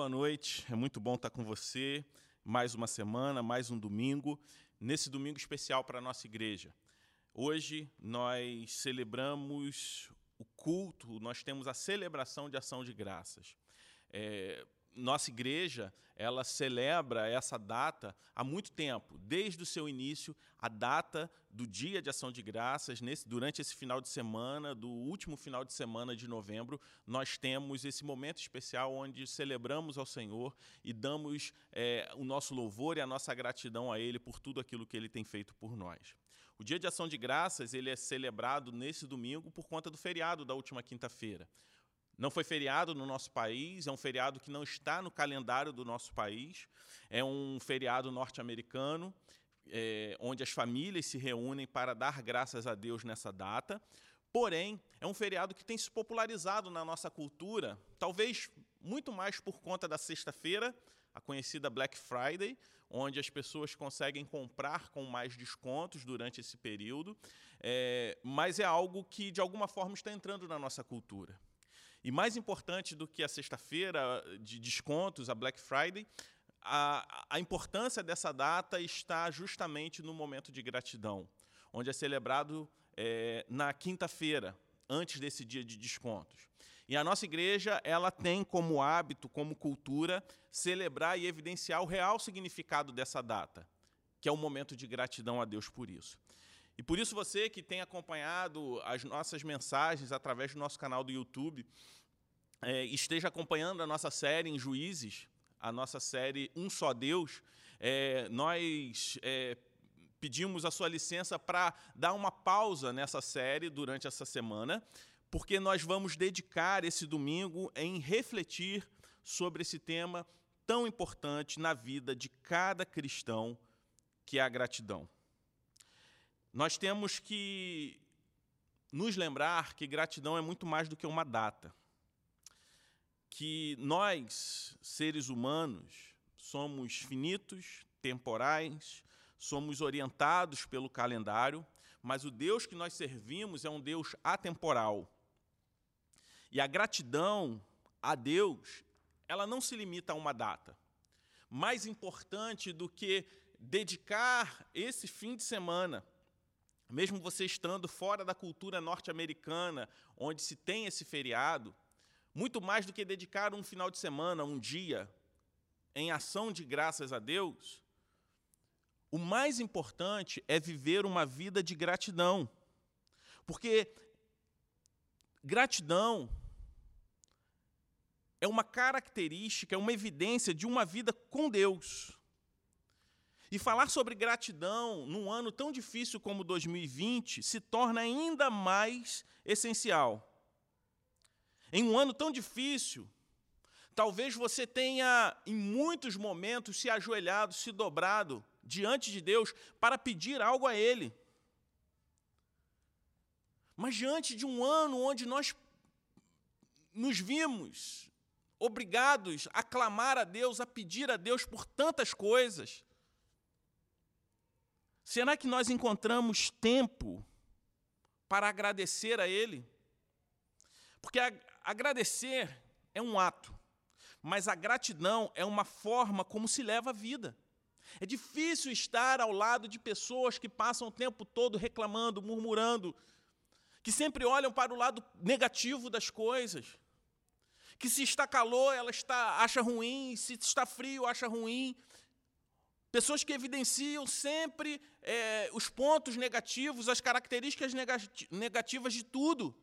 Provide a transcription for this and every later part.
boa noite. É muito bom estar com você. Mais uma semana, mais um domingo, nesse domingo especial para a nossa igreja. Hoje nós celebramos o culto, nós temos a celebração de ação de graças. É, nossa igreja ela celebra essa data há muito tempo, desde o seu início, a data do Dia de Ação de Graças, nesse, durante esse final de semana, do último final de semana de novembro, nós temos esse momento especial onde celebramos ao Senhor e damos é, o nosso louvor e a nossa gratidão a Ele por tudo aquilo que Ele tem feito por nós. O Dia de Ação de Graças ele é celebrado nesse domingo por conta do feriado da última quinta-feira. Não foi feriado no nosso país, é um feriado que não está no calendário do nosso país, é um feriado norte-americano, é, onde as famílias se reúnem para dar graças a Deus nessa data. Porém, é um feriado que tem se popularizado na nossa cultura, talvez muito mais por conta da sexta-feira, a conhecida Black Friday, onde as pessoas conseguem comprar com mais descontos durante esse período, é, mas é algo que, de alguma forma, está entrando na nossa cultura. E mais importante do que a sexta-feira de descontos, a Black Friday, a, a importância dessa data está justamente no momento de gratidão, onde é celebrado é, na quinta-feira, antes desse dia de descontos. E a nossa igreja ela tem como hábito, como cultura, celebrar e evidenciar o real significado dessa data, que é o momento de gratidão a Deus por isso. E por isso você que tem acompanhado as nossas mensagens através do nosso canal do YouTube, é, esteja acompanhando a nossa série em Juízes, a nossa série Um Só Deus, é, nós é, pedimos a sua licença para dar uma pausa nessa série durante essa semana, porque nós vamos dedicar esse domingo em refletir sobre esse tema tão importante na vida de cada cristão, que é a gratidão. Nós temos que nos lembrar que gratidão é muito mais do que uma data. Que nós, seres humanos, somos finitos, temporais, somos orientados pelo calendário, mas o Deus que nós servimos é um Deus atemporal. E a gratidão a Deus, ela não se limita a uma data. Mais importante do que dedicar esse fim de semana mesmo você estando fora da cultura norte-americana, onde se tem esse feriado, muito mais do que dedicar um final de semana, um dia, em ação de graças a Deus, o mais importante é viver uma vida de gratidão. Porque gratidão é uma característica, é uma evidência de uma vida com Deus. E falar sobre gratidão num ano tão difícil como 2020 se torna ainda mais essencial. Em um ano tão difícil, talvez você tenha, em muitos momentos, se ajoelhado, se dobrado diante de Deus para pedir algo a Ele. Mas diante de um ano onde nós nos vimos obrigados a clamar a Deus, a pedir a Deus por tantas coisas, Será que nós encontramos tempo para agradecer a Ele? Porque agradecer é um ato, mas a gratidão é uma forma como se leva a vida. É difícil estar ao lado de pessoas que passam o tempo todo reclamando, murmurando, que sempre olham para o lado negativo das coisas. Que se está calor, ela está, acha ruim, se está frio, acha ruim. Pessoas que evidenciam sempre é, os pontos negativos, as características negativas de tudo.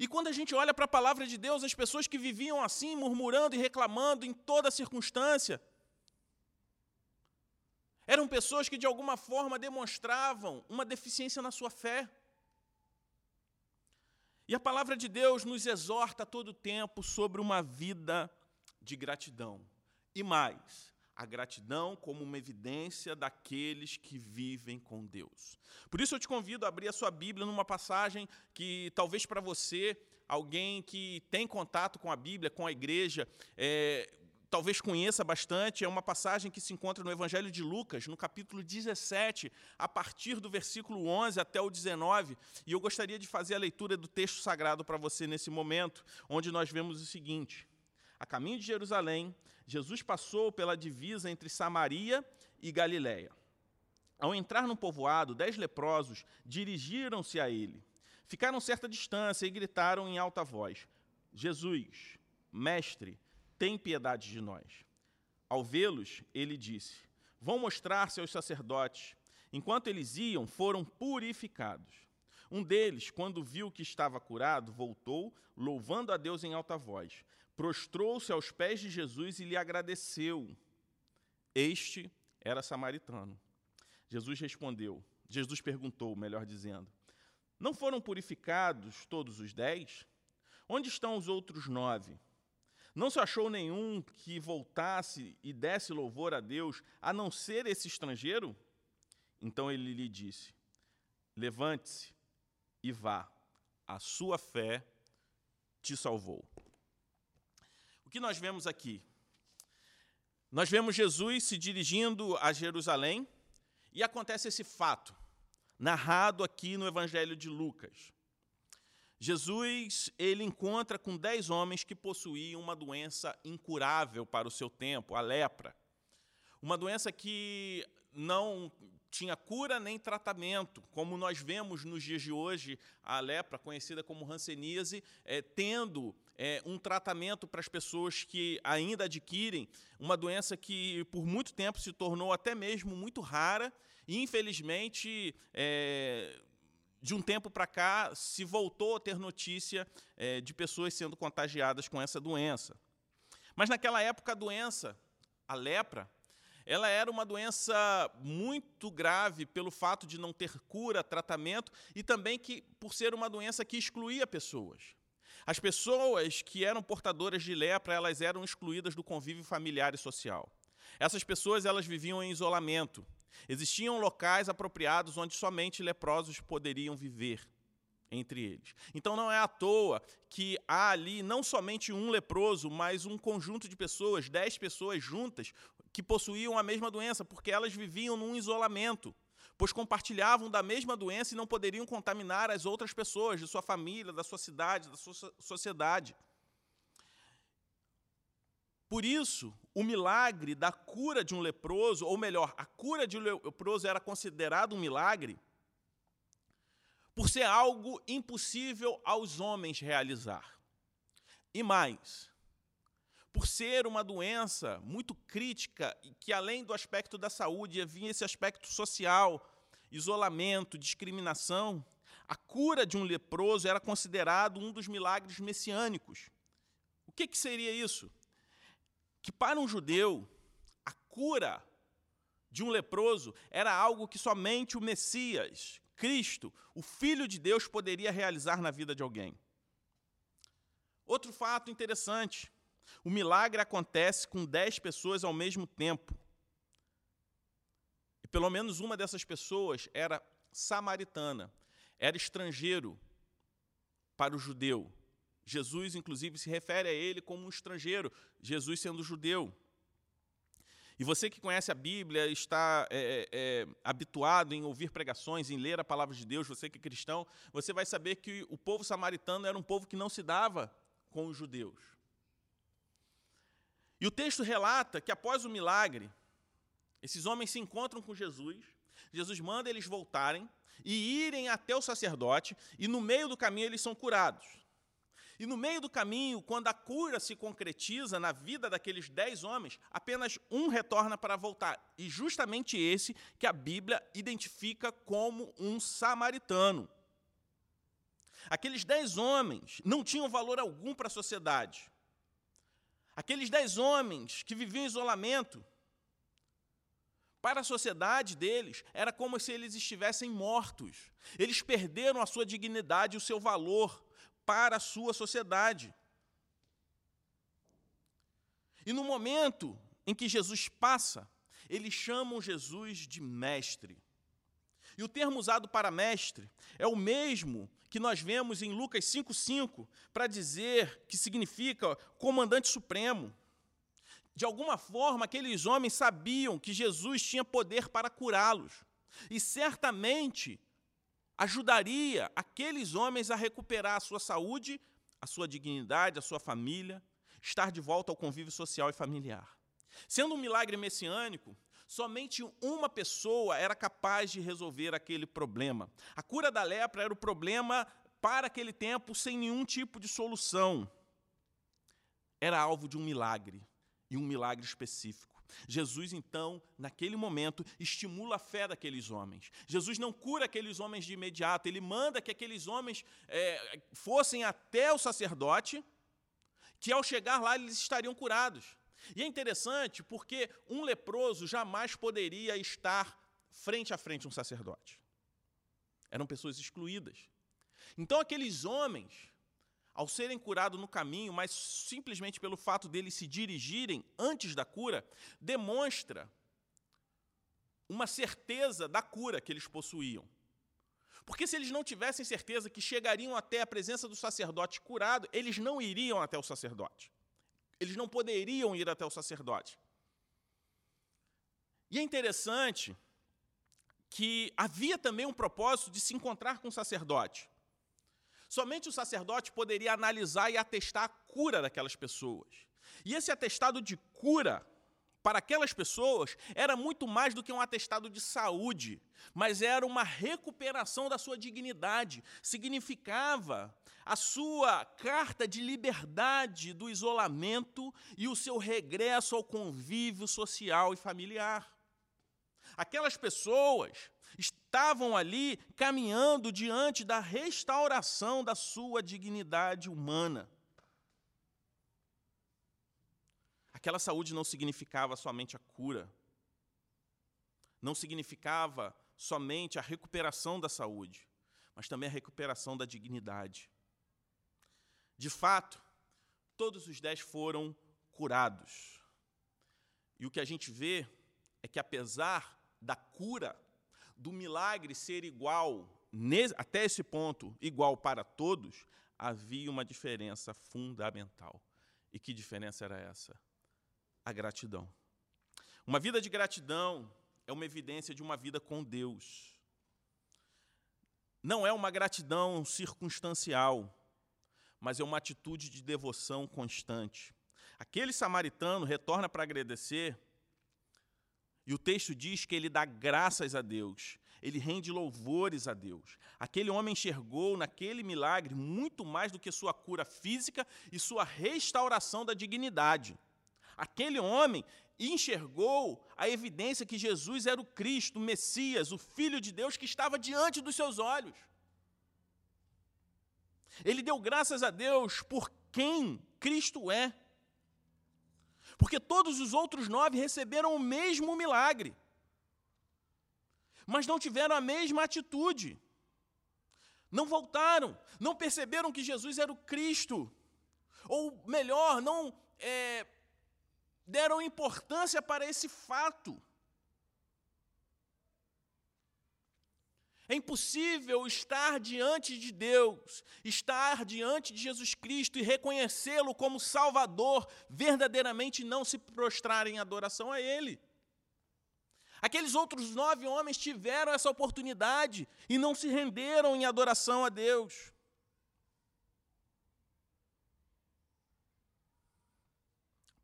E quando a gente olha para a palavra de Deus, as pessoas que viviam assim, murmurando e reclamando em toda circunstância, eram pessoas que de alguma forma demonstravam uma deficiência na sua fé. E a palavra de Deus nos exorta a todo tempo sobre uma vida de gratidão. E mais, a gratidão como uma evidência daqueles que vivem com Deus. Por isso eu te convido a abrir a sua Bíblia numa passagem que talvez para você, alguém que tem contato com a Bíblia, com a igreja, é, talvez conheça bastante, é uma passagem que se encontra no Evangelho de Lucas, no capítulo 17, a partir do versículo 11 até o 19, e eu gostaria de fazer a leitura do texto sagrado para você nesse momento, onde nós vemos o seguinte: a caminho de Jerusalém, Jesus passou pela divisa entre Samaria e Galiléia. Ao entrar no povoado, dez leprosos dirigiram-se a ele. Ficaram certa distância e gritaram em alta voz: Jesus, mestre, tem piedade de nós. Ao vê-los, ele disse: Vão mostrar-se aos sacerdotes. Enquanto eles iam, foram purificados. Um deles, quando viu que estava curado, voltou, louvando a Deus em alta voz. Prostrou-se aos pés de Jesus e lhe agradeceu. Este era samaritano. Jesus respondeu. Jesus perguntou, melhor dizendo: Não foram purificados todos os dez? Onde estão os outros nove? Não se achou nenhum que voltasse e desse louvor a Deus, a não ser esse estrangeiro? Então ele lhe disse: Levante-se e vá, a sua fé te salvou. O que nós vemos aqui? Nós vemos Jesus se dirigindo a Jerusalém e acontece esse fato, narrado aqui no Evangelho de Lucas. Jesus ele encontra com dez homens que possuíam uma doença incurável para o seu tempo, a lepra. Uma doença que não tinha cura nem tratamento, como nós vemos nos dias de hoje a lepra, conhecida como hanseníase, é, tendo é, um tratamento para as pessoas que ainda adquirem uma doença que por muito tempo se tornou até mesmo muito rara e, infelizmente, é, de um tempo para cá, se voltou a ter notícia é, de pessoas sendo contagiadas com essa doença. Mas naquela época, a doença, a lepra, ela era uma doença muito grave pelo fato de não ter cura, tratamento e também que por ser uma doença que excluía pessoas. As pessoas que eram portadoras de lepra, elas eram excluídas do convívio familiar e social. Essas pessoas elas viviam em isolamento. Existiam locais apropriados onde somente leprosos poderiam viver entre eles. Então não é à toa que há ali não somente um leproso, mas um conjunto de pessoas, dez pessoas juntas, que possuíam a mesma doença, porque elas viviam num isolamento, pois compartilhavam da mesma doença e não poderiam contaminar as outras pessoas de sua família, da sua cidade, da sua sociedade. Por isso, o milagre da cura de um leproso, ou melhor, a cura de um leproso era considerado um milagre por ser algo impossível aos homens realizar. E mais, por ser uma doença muito crítica que, além do aspecto da saúde, havia esse aspecto social, isolamento, discriminação, a cura de um leproso era considerado um dos milagres messiânicos. O que, que seria isso? que para um judeu, a cura de um leproso era algo que somente o Messias, Cristo, o Filho de Deus, poderia realizar na vida de alguém. Outro fato interessante: o milagre acontece com dez pessoas ao mesmo tempo. E pelo menos uma dessas pessoas era samaritana, era estrangeiro para o judeu. Jesus, inclusive, se refere a ele como um estrangeiro, Jesus sendo judeu. E você que conhece a Bíblia, está é, é, é, habituado em ouvir pregações, em ler a palavra de Deus, você que é cristão, você vai saber que o povo samaritano era um povo que não se dava com os judeus. E o texto relata que após o milagre, esses homens se encontram com Jesus, Jesus manda eles voltarem e irem até o sacerdote, e no meio do caminho eles são curados. E no meio do caminho, quando a cura se concretiza na vida daqueles dez homens, apenas um retorna para voltar. E justamente esse que a Bíblia identifica como um samaritano. Aqueles dez homens não tinham valor algum para a sociedade. Aqueles dez homens que viviam em isolamento, para a sociedade deles, era como se eles estivessem mortos. Eles perderam a sua dignidade e o seu valor para a sua sociedade. E no momento em que Jesus passa, eles chamam Jesus de mestre. E o termo usado para mestre é o mesmo que nós vemos em Lucas 5,5 para dizer que significa comandante supremo. De alguma forma, aqueles homens sabiam que Jesus tinha poder para curá-los. E certamente ajudaria aqueles homens a recuperar a sua saúde, a sua dignidade, a sua família. estar de volta ao convívio social e familiar. Sendo um milagre messiânico, somente uma pessoa era capaz de resolver aquele problema. A cura da lepra era o problema para aquele tempo sem nenhum tipo de solução. Era alvo de um milagre, e um milagre específico. Jesus, então, naquele momento, estimula a fé daqueles homens. Jesus não cura aqueles homens de imediato, ele manda que aqueles homens é, fossem até o sacerdote, que ao chegar lá eles estariam curados. E é interessante porque um leproso jamais poderia estar frente a frente um sacerdote. Eram pessoas excluídas. Então, aqueles homens, ao serem curados no caminho, mas simplesmente pelo fato deles se dirigirem antes da cura, demonstra uma certeza da cura que eles possuíam. Porque se eles não tivessem certeza que chegariam até a presença do sacerdote curado, eles não iriam até o sacerdote. Eles não poderiam ir até o sacerdote. E é interessante que havia também um propósito de se encontrar com o sacerdote. Somente o sacerdote poderia analisar e atestar a cura daquelas pessoas. E esse atestado de cura para aquelas pessoas era muito mais do que um atestado de saúde, mas era uma recuperação da sua dignidade. Significava a sua carta de liberdade do isolamento e o seu regresso ao convívio social e familiar. Aquelas pessoas estavam ali caminhando diante da restauração da sua dignidade humana. Aquela saúde não significava somente a cura, não significava somente a recuperação da saúde, mas também a recuperação da dignidade. De fato, todos os dez foram curados. E o que a gente vê é que, apesar da cura do milagre ser igual, até esse ponto, igual para todos, havia uma diferença fundamental. E que diferença era essa? A gratidão. Uma vida de gratidão é uma evidência de uma vida com Deus. Não é uma gratidão circunstancial, mas é uma atitude de devoção constante. Aquele samaritano retorna para agradecer e o texto diz que ele dá graças a Deus, ele rende louvores a Deus. Aquele homem enxergou naquele milagre muito mais do que sua cura física e sua restauração da dignidade. Aquele homem enxergou a evidência que Jesus era o Cristo, o Messias, o Filho de Deus que estava diante dos seus olhos. Ele deu graças a Deus por quem Cristo é. Porque todos os outros nove receberam o mesmo milagre, mas não tiveram a mesma atitude. Não voltaram, não perceberam que Jesus era o Cristo. Ou melhor, não é, deram importância para esse fato. É impossível estar diante de Deus, estar diante de Jesus Cristo e reconhecê-lo como Salvador, verdadeiramente não se prostrar em adoração a Ele. Aqueles outros nove homens tiveram essa oportunidade e não se renderam em adoração a Deus.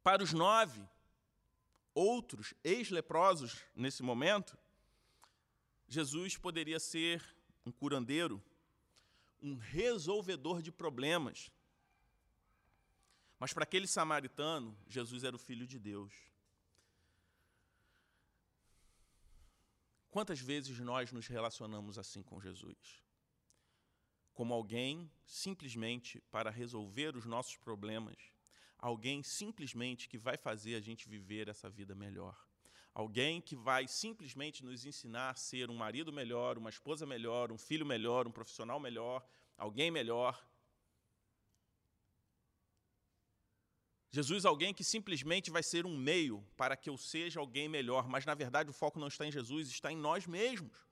Para os nove outros ex-leprosos nesse momento, Jesus poderia ser um curandeiro, um resolvedor de problemas. Mas para aquele samaritano, Jesus era o filho de Deus. Quantas vezes nós nos relacionamos assim com Jesus? Como alguém simplesmente para resolver os nossos problemas, alguém simplesmente que vai fazer a gente viver essa vida melhor. Alguém que vai simplesmente nos ensinar a ser um marido melhor, uma esposa melhor, um filho melhor, um profissional melhor, alguém melhor. Jesus, alguém que simplesmente vai ser um meio para que eu seja alguém melhor, mas na verdade o foco não está em Jesus, está em nós mesmos.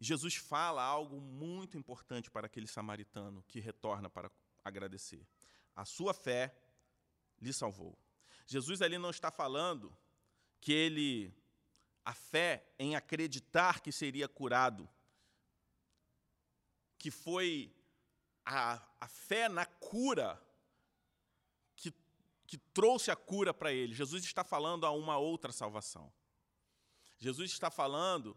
Jesus fala algo muito importante para aquele samaritano que retorna para agradecer. A sua fé lhe salvou. Jesus ali não está falando que ele a fé em acreditar que seria curado que foi a, a fé na cura que, que trouxe a cura para ele. Jesus está falando a uma outra salvação. Jesus está falando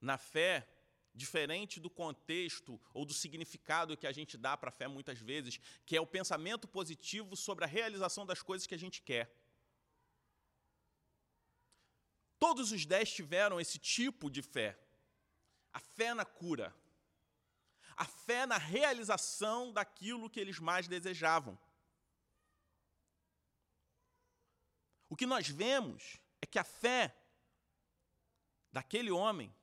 na fé diferente do contexto ou do significado que a gente dá para a fé muitas vezes, que é o pensamento positivo sobre a realização das coisas que a gente quer. Todos os dez tiveram esse tipo de fé. A fé na cura. A fé na realização daquilo que eles mais desejavam. O que nós vemos é que a fé daquele homem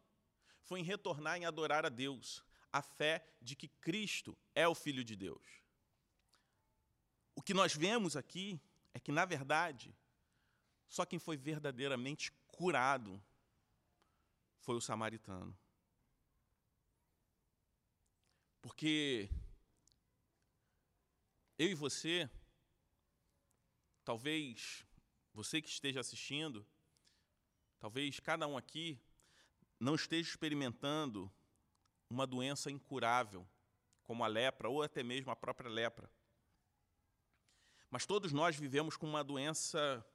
foi em retornar em adorar a Deus, a fé de que Cristo é o Filho de Deus. O que nós vemos aqui é que, na verdade, só quem foi verdadeiramente curado foi o samaritano. Porque eu e você, talvez você que esteja assistindo, talvez cada um aqui não esteja experimentando uma doença incurável, como a lepra ou até mesmo a própria lepra. Mas todos nós vivemos com uma doença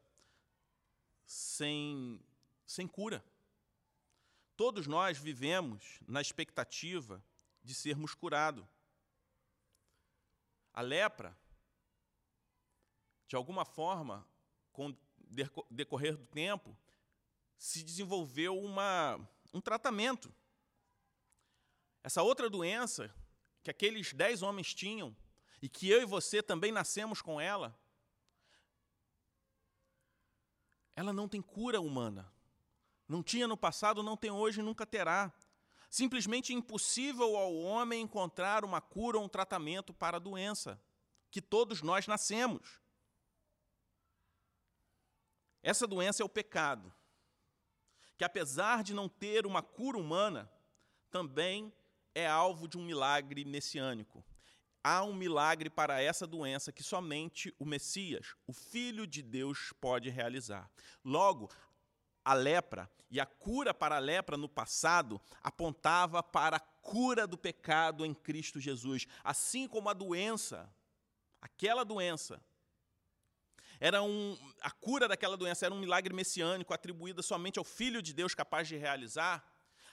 sem, sem cura. Todos nós vivemos na expectativa de sermos curados. A lepra, de alguma forma, com decorrer do tempo, se desenvolveu uma, um tratamento. Essa outra doença que aqueles dez homens tinham, e que eu e você também nascemos com ela, ela não tem cura humana. Não tinha no passado, não tem hoje e nunca terá. Simplesmente impossível ao homem encontrar uma cura ou um tratamento para a doença, que todos nós nascemos. Essa doença é o pecado que apesar de não ter uma cura humana, também é alvo de um milagre messiânico. Há um milagre para essa doença que somente o Messias, o Filho de Deus, pode realizar. Logo, a lepra e a cura para a lepra no passado apontava para a cura do pecado em Cristo Jesus, assim como a doença, aquela doença era um, a cura daquela doença era um milagre messiânico atribuído somente ao Filho de Deus capaz de realizar.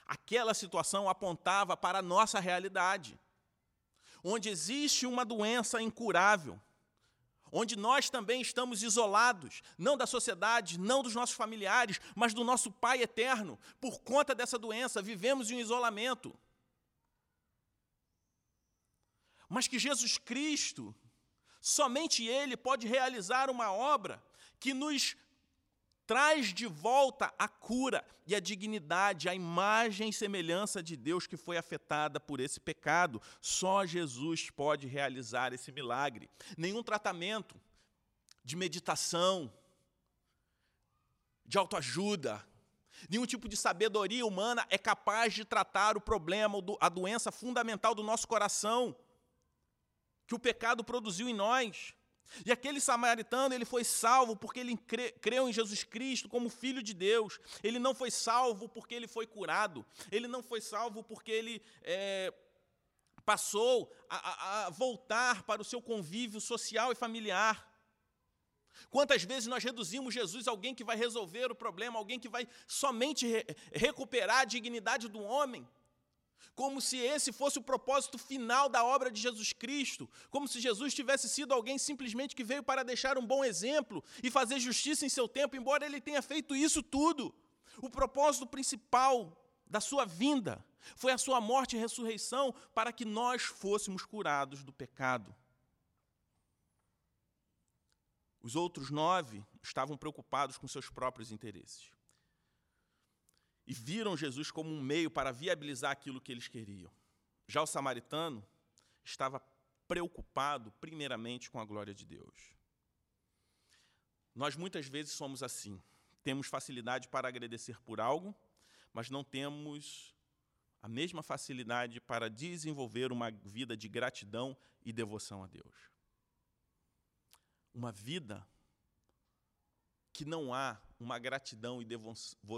Aquela situação apontava para a nossa realidade, onde existe uma doença incurável, onde nós também estamos isolados, não da sociedade, não dos nossos familiares, mas do nosso Pai eterno. Por conta dessa doença, vivemos em um isolamento. Mas que Jesus Cristo Somente Ele pode realizar uma obra que nos traz de volta a cura e a dignidade, a imagem e semelhança de Deus que foi afetada por esse pecado. Só Jesus pode realizar esse milagre. Nenhum tratamento de meditação, de autoajuda, nenhum tipo de sabedoria humana é capaz de tratar o problema, a doença fundamental do nosso coração que o pecado produziu em nós. E aquele samaritano, ele foi salvo porque ele creu em Jesus Cristo como Filho de Deus. Ele não foi salvo porque ele foi curado. Ele não foi salvo porque ele é, passou a, a voltar para o seu convívio social e familiar. Quantas vezes nós reduzimos Jesus a alguém que vai resolver o problema, alguém que vai somente re recuperar a dignidade do homem? Como se esse fosse o propósito final da obra de Jesus Cristo, como se Jesus tivesse sido alguém simplesmente que veio para deixar um bom exemplo e fazer justiça em seu tempo, embora ele tenha feito isso tudo. O propósito principal da sua vinda foi a sua morte e ressurreição para que nós fôssemos curados do pecado. Os outros nove estavam preocupados com seus próprios interesses e viram Jesus como um meio para viabilizar aquilo que eles queriam. Já o samaritano estava preocupado, primeiramente, com a glória de Deus. Nós muitas vezes somos assim. Temos facilidade para agradecer por algo, mas não temos a mesma facilidade para desenvolver uma vida de gratidão e devoção a Deus. Uma vida que não há uma gratidão e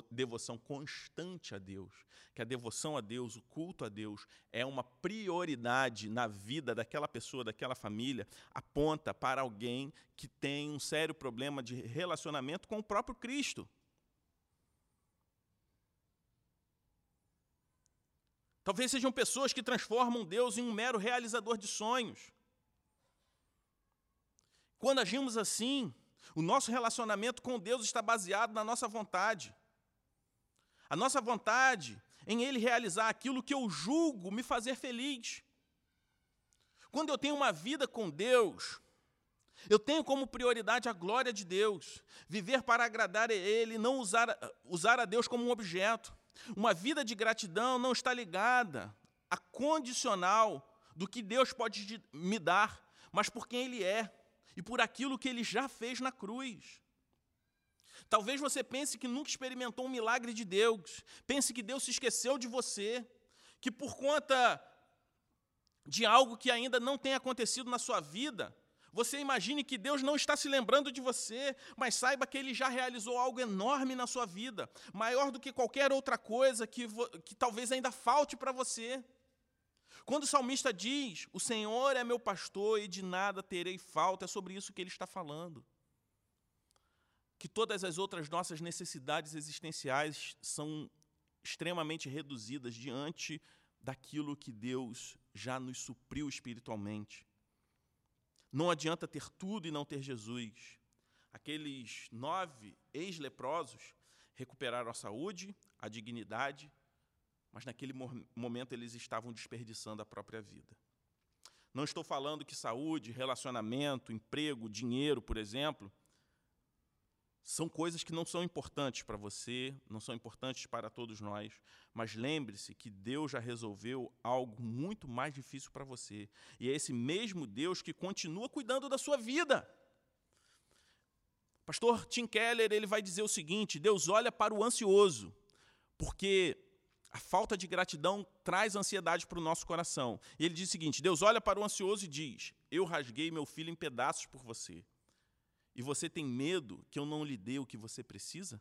devoção constante a Deus, que a devoção a Deus, o culto a Deus, é uma prioridade na vida daquela pessoa, daquela família, aponta para alguém que tem um sério problema de relacionamento com o próprio Cristo. Talvez sejam pessoas que transformam Deus em um mero realizador de sonhos. Quando agimos assim, o nosso relacionamento com Deus está baseado na nossa vontade. A nossa vontade em Ele realizar aquilo que eu julgo me fazer feliz. Quando eu tenho uma vida com Deus, eu tenho como prioridade a glória de Deus, viver para agradar a Ele, não usar, usar a Deus como um objeto. Uma vida de gratidão não está ligada a condicional do que Deus pode me dar, mas por quem Ele é e por aquilo que Ele já fez na cruz. Talvez você pense que nunca experimentou um milagre de Deus, pense que Deus se esqueceu de você, que por conta de algo que ainda não tem acontecido na sua vida, você imagine que Deus não está se lembrando de você, mas saiba que Ele já realizou algo enorme na sua vida, maior do que qualquer outra coisa que, que talvez ainda falte para você. Quando o salmista diz: O Senhor é meu pastor e de nada terei falta, é sobre isso que ele está falando. Que todas as outras nossas necessidades existenciais são extremamente reduzidas diante daquilo que Deus já nos supriu espiritualmente. Não adianta ter tudo e não ter Jesus. Aqueles nove ex-leprosos recuperaram a saúde, a dignidade, mas naquele momento eles estavam desperdiçando a própria vida. Não estou falando que saúde, relacionamento, emprego, dinheiro, por exemplo, são coisas que não são importantes para você, não são importantes para todos nós, mas lembre-se que Deus já resolveu algo muito mais difícil para você. E é esse mesmo Deus que continua cuidando da sua vida. Pastor Tim Keller ele vai dizer o seguinte: Deus olha para o ansioso, porque a falta de gratidão traz ansiedade para o nosso coração. E ele diz o seguinte: Deus olha para o ansioso e diz: Eu rasguei meu filho em pedaços por você e você tem medo que eu não lhe dê o que você precisa?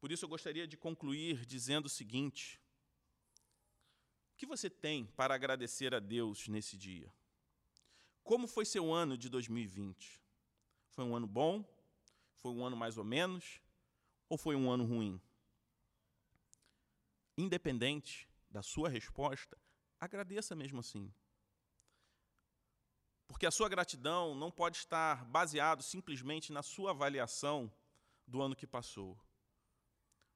Por isso eu gostaria de concluir dizendo o seguinte: o que você tem para agradecer a Deus nesse dia? Como foi seu ano de 2020? Foi um ano bom? Foi um ano mais ou menos? Ou foi um ano ruim? Independente da sua resposta, agradeça mesmo assim. Porque a sua gratidão não pode estar baseado simplesmente na sua avaliação do ano que passou,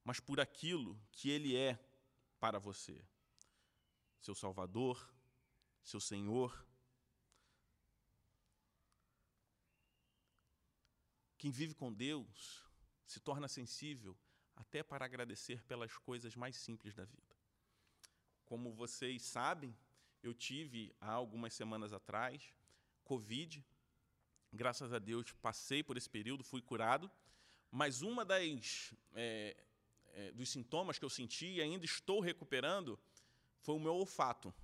mas por aquilo que ele é para você. Seu Salvador, seu Senhor. Quem vive com Deus se torna sensível até para agradecer pelas coisas mais simples da vida. Como vocês sabem, eu tive há algumas semanas atrás Covid. Graças a Deus passei por esse período, fui curado. Mas uma das é, é, dos sintomas que eu senti e ainda estou recuperando foi o meu olfato.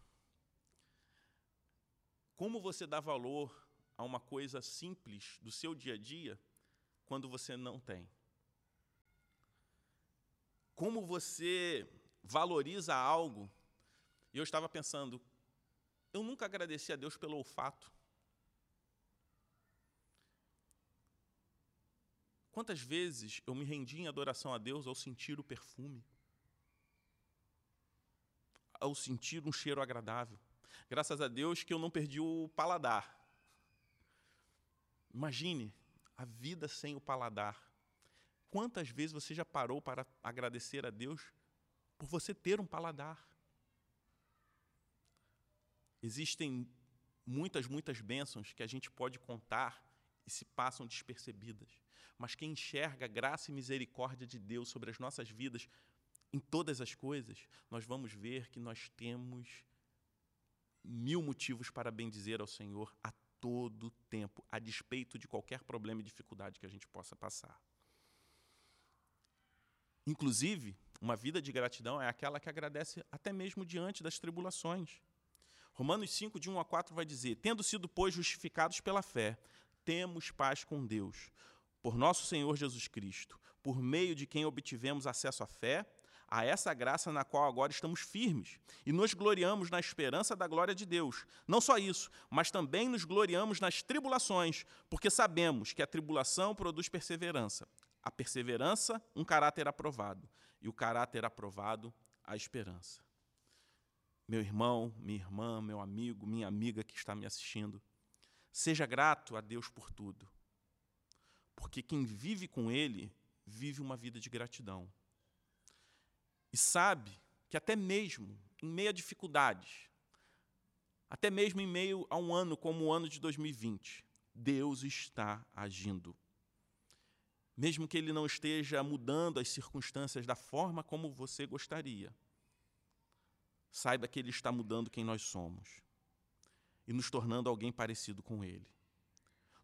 Como você dá valor a uma coisa simples do seu dia a dia quando você não tem? Como você valoriza algo? E eu estava pensando, eu nunca agradeci a Deus pelo olfato. Quantas vezes eu me rendi em adoração a Deus ao sentir o perfume? Ao sentir um cheiro agradável. Graças a Deus que eu não perdi o paladar. Imagine a vida sem o paladar. Quantas vezes você já parou para agradecer a Deus por você ter um paladar? Existem muitas, muitas bênçãos que a gente pode contar e se passam despercebidas mas quem enxerga a graça e misericórdia de Deus sobre as nossas vidas em todas as coisas, nós vamos ver que nós temos mil motivos para bendizer ao Senhor a todo tempo, a despeito de qualquer problema e dificuldade que a gente possa passar. Inclusive, uma vida de gratidão é aquela que agradece até mesmo diante das tribulações. Romanos 5, de 1 a 4, vai dizer: Tendo sido, pois, justificados pela fé, temos paz com Deus por nosso Senhor Jesus Cristo, por meio de quem obtivemos acesso à fé, a essa graça na qual agora estamos firmes e nos gloriamos na esperança da glória de Deus. Não só isso, mas também nos gloriamos nas tribulações, porque sabemos que a tribulação produz perseverança. A perseverança, um caráter aprovado, e o caráter aprovado, a esperança. Meu irmão, minha irmã, meu amigo, minha amiga que está me assistindo, seja grato a Deus por tudo, porque quem vive com Ele vive uma vida de gratidão. E sabe que até mesmo em meio a dificuldades, até mesmo em meio a um ano como o ano de 2020, Deus está agindo. Mesmo que Ele não esteja mudando as circunstâncias da forma como você gostaria, saiba que Ele está mudando quem nós somos e nos tornando alguém parecido com Ele,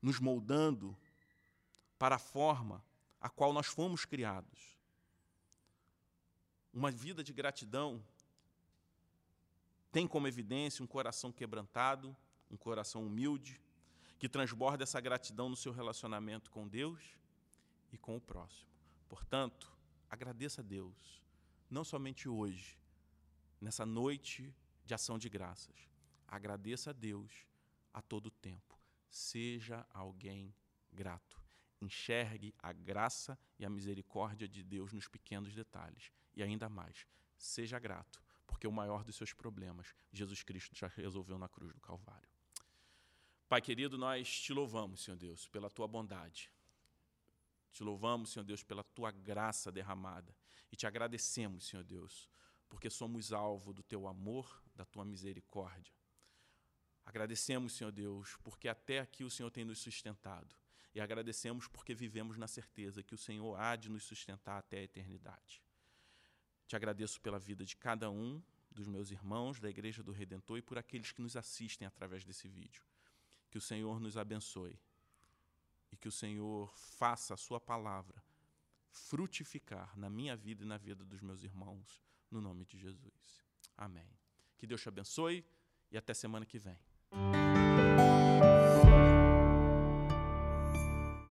nos moldando para a forma a qual nós fomos criados. Uma vida de gratidão tem como evidência um coração quebrantado, um coração humilde, que transborda essa gratidão no seu relacionamento com Deus e com o próximo. Portanto, agradeça a Deus, não somente hoje, nessa noite de ação de graças. Agradeça a Deus a todo tempo. Seja alguém grato. Enxergue a graça e a misericórdia de Deus nos pequenos detalhes. E ainda mais, seja grato, porque o maior dos seus problemas, Jesus Cristo já resolveu na cruz do Calvário. Pai querido, nós te louvamos, Senhor Deus, pela tua bondade. Te louvamos, Senhor Deus, pela tua graça derramada. E te agradecemos, Senhor Deus, porque somos alvo do teu amor, da tua misericórdia. Agradecemos, Senhor Deus, porque até aqui o Senhor tem nos sustentado. E agradecemos porque vivemos na certeza que o Senhor há de nos sustentar até a eternidade. Te agradeço pela vida de cada um dos meus irmãos da Igreja do Redentor e por aqueles que nos assistem através desse vídeo. Que o Senhor nos abençoe e que o Senhor faça a Sua palavra frutificar na minha vida e na vida dos meus irmãos, no nome de Jesus. Amém. Que Deus te abençoe e até semana que vem.